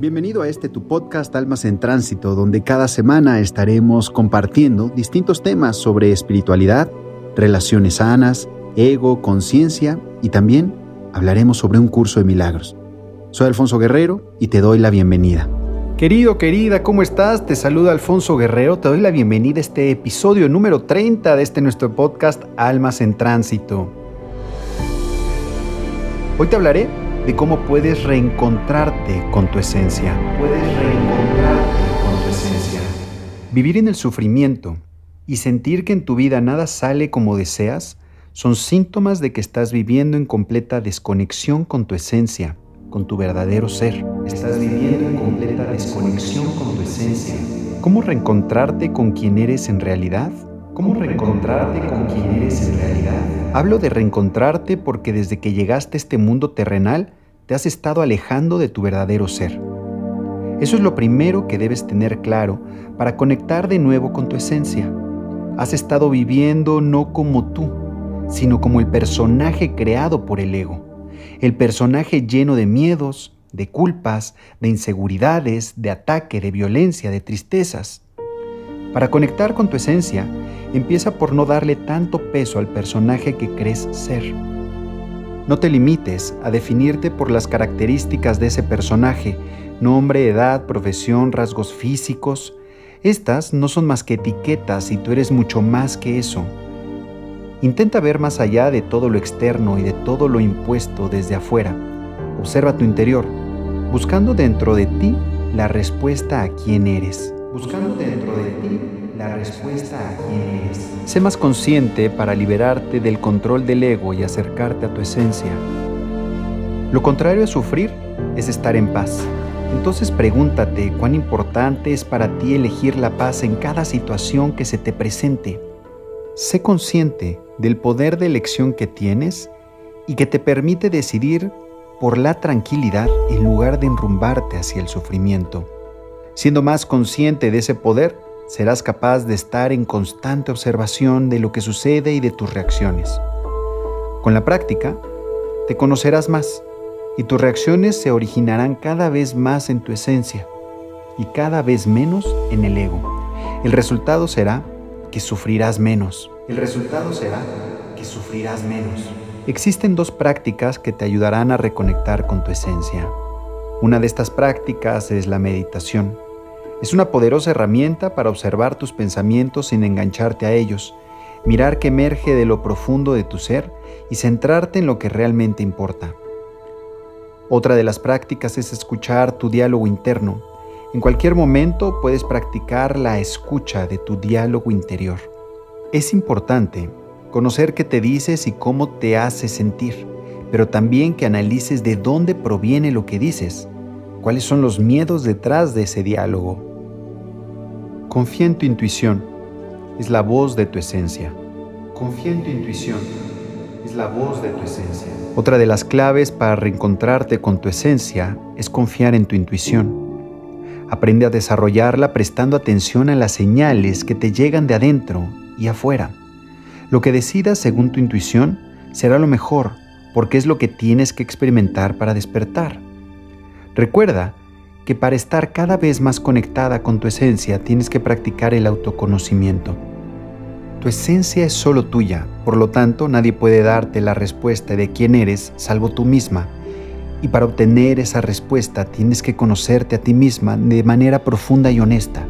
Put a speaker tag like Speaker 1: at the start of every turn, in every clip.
Speaker 1: Bienvenido a este tu podcast Almas en Tránsito, donde cada semana estaremos compartiendo distintos temas sobre espiritualidad, relaciones sanas, ego, conciencia y también hablaremos sobre un curso de milagros. Soy Alfonso Guerrero y te doy la bienvenida. Querido, querida, ¿cómo estás? Te saluda Alfonso Guerrero, te doy la bienvenida a este episodio número 30 de este nuestro podcast Almas en Tránsito. Hoy te hablaré de cómo puedes reencontrarte con tu esencia. Puedes reencontrarte con tu esencia. Vivir en el sufrimiento y sentir que en tu vida nada sale como deseas son síntomas de que estás viviendo en completa desconexión con tu esencia, con tu verdadero ser. Estás viviendo en completa desconexión con tu esencia. ¿Cómo reencontrarte con quien eres en realidad? ¿Cómo reencontrarte con quien eres en realidad? Hablo de reencontrarte porque desde que llegaste a este mundo terrenal te has estado alejando de tu verdadero ser. Eso es lo primero que debes tener claro para conectar de nuevo con tu esencia. Has estado viviendo no como tú, sino como el personaje creado por el ego. El personaje lleno de miedos, de culpas, de inseguridades, de ataque, de violencia, de tristezas. Para conectar con tu esencia, empieza por no darle tanto peso al personaje que crees ser. No te limites a definirte por las características de ese personaje, nombre, edad, profesión, rasgos físicos. Estas no son más que etiquetas y tú eres mucho más que eso. Intenta ver más allá de todo lo externo y de todo lo impuesto desde afuera. Observa tu interior, buscando dentro de ti la respuesta a quién eres buscando dentro la respuesta a quién. Sé más consciente para liberarte del control del ego y acercarte a tu esencia. Lo contrario a sufrir es estar en paz. Entonces pregúntate cuán importante es para ti elegir la paz en cada situación que se te presente. Sé consciente del poder de elección que tienes y que te permite decidir por la tranquilidad en lugar de enrumbarte hacia el sufrimiento. Siendo más consciente de ese poder, serás capaz de estar en constante observación de lo que sucede y de tus reacciones. Con la práctica, te conocerás más y tus reacciones se originarán cada vez más en tu esencia y cada vez menos en el ego. El resultado será que sufrirás menos. El resultado será que sufrirás menos. Existen dos prácticas que te ayudarán a reconectar con tu esencia. Una de estas prácticas es la meditación. Es una poderosa herramienta para observar tus pensamientos sin engancharte a ellos, mirar que emerge de lo profundo de tu ser y centrarte en lo que realmente importa. Otra de las prácticas es escuchar tu diálogo interno. En cualquier momento puedes practicar la escucha de tu diálogo interior. Es importante conocer qué te dices y cómo te hace sentir, pero también que analices de dónde proviene lo que dices, cuáles son los miedos detrás de ese diálogo Confía en tu intuición, es la voz de tu esencia. Confía en tu intuición, es la voz de tu esencia. Otra de las claves para reencontrarte con tu esencia es confiar en tu intuición. Aprende a desarrollarla prestando atención a las señales que te llegan de adentro y afuera. Lo que decidas según tu intuición será lo mejor porque es lo que tienes que experimentar para despertar. Recuerda que para estar cada vez más conectada con tu esencia tienes que practicar el autoconocimiento. Tu esencia es solo tuya, por lo tanto nadie puede darte la respuesta de quién eres salvo tú misma. Y para obtener esa respuesta tienes que conocerte a ti misma de manera profunda y honesta,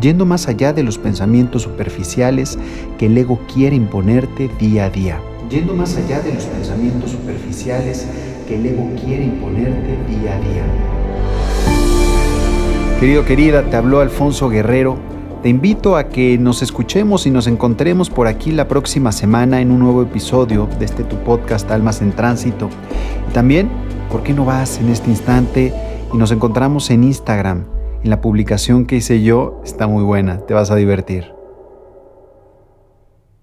Speaker 1: yendo más allá de los pensamientos superficiales que el ego quiere imponerte día a día. Yendo más allá de los pensamientos superficiales que el ego quiere imponerte día a día. Querido, querida, te habló Alfonso Guerrero. Te invito a que nos escuchemos y nos encontremos por aquí la próxima semana en un nuevo episodio de este tu podcast Almas en Tránsito. Y también, ¿por qué no vas en este instante y nos encontramos en Instagram? En la publicación que hice yo está muy buena, te vas a divertir.